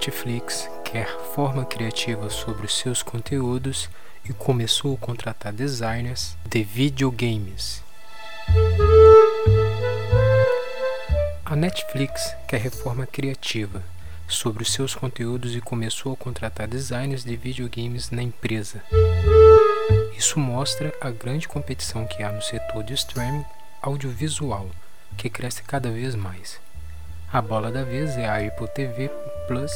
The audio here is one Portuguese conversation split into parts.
Netflix quer forma criativa sobre os seus conteúdos e começou a contratar designers de videogames. A Netflix quer reforma criativa sobre os seus conteúdos e começou a contratar designers de videogames na empresa. Isso mostra a grande competição que há no setor de streaming audiovisual, que cresce cada vez mais. A bola da vez é a Apple TV Plus,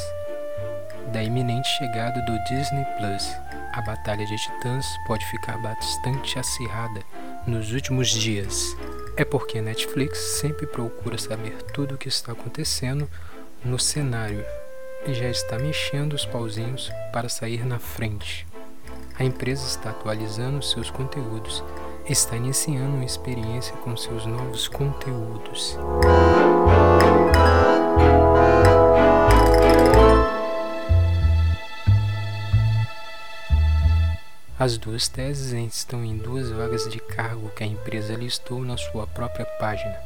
da iminente chegada do Disney Plus. A batalha de titãs pode ficar bastante acirrada nos últimos dias. É porque a Netflix sempre procura saber tudo o que está acontecendo no cenário e já está mexendo os pauzinhos para sair na frente. A empresa está atualizando seus conteúdos, está iniciando uma experiência com seus novos conteúdos. As duas teses estão em duas vagas de cargo que a empresa listou na sua própria página.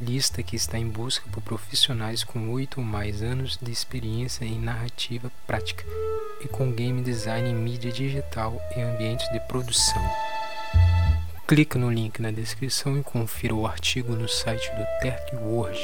Lista que está em busca por profissionais com oito ou mais anos de experiência em narrativa prática e com game design em mídia digital e ambientes de produção. Clique no link na descrição e confira o artigo no site do Tech Word.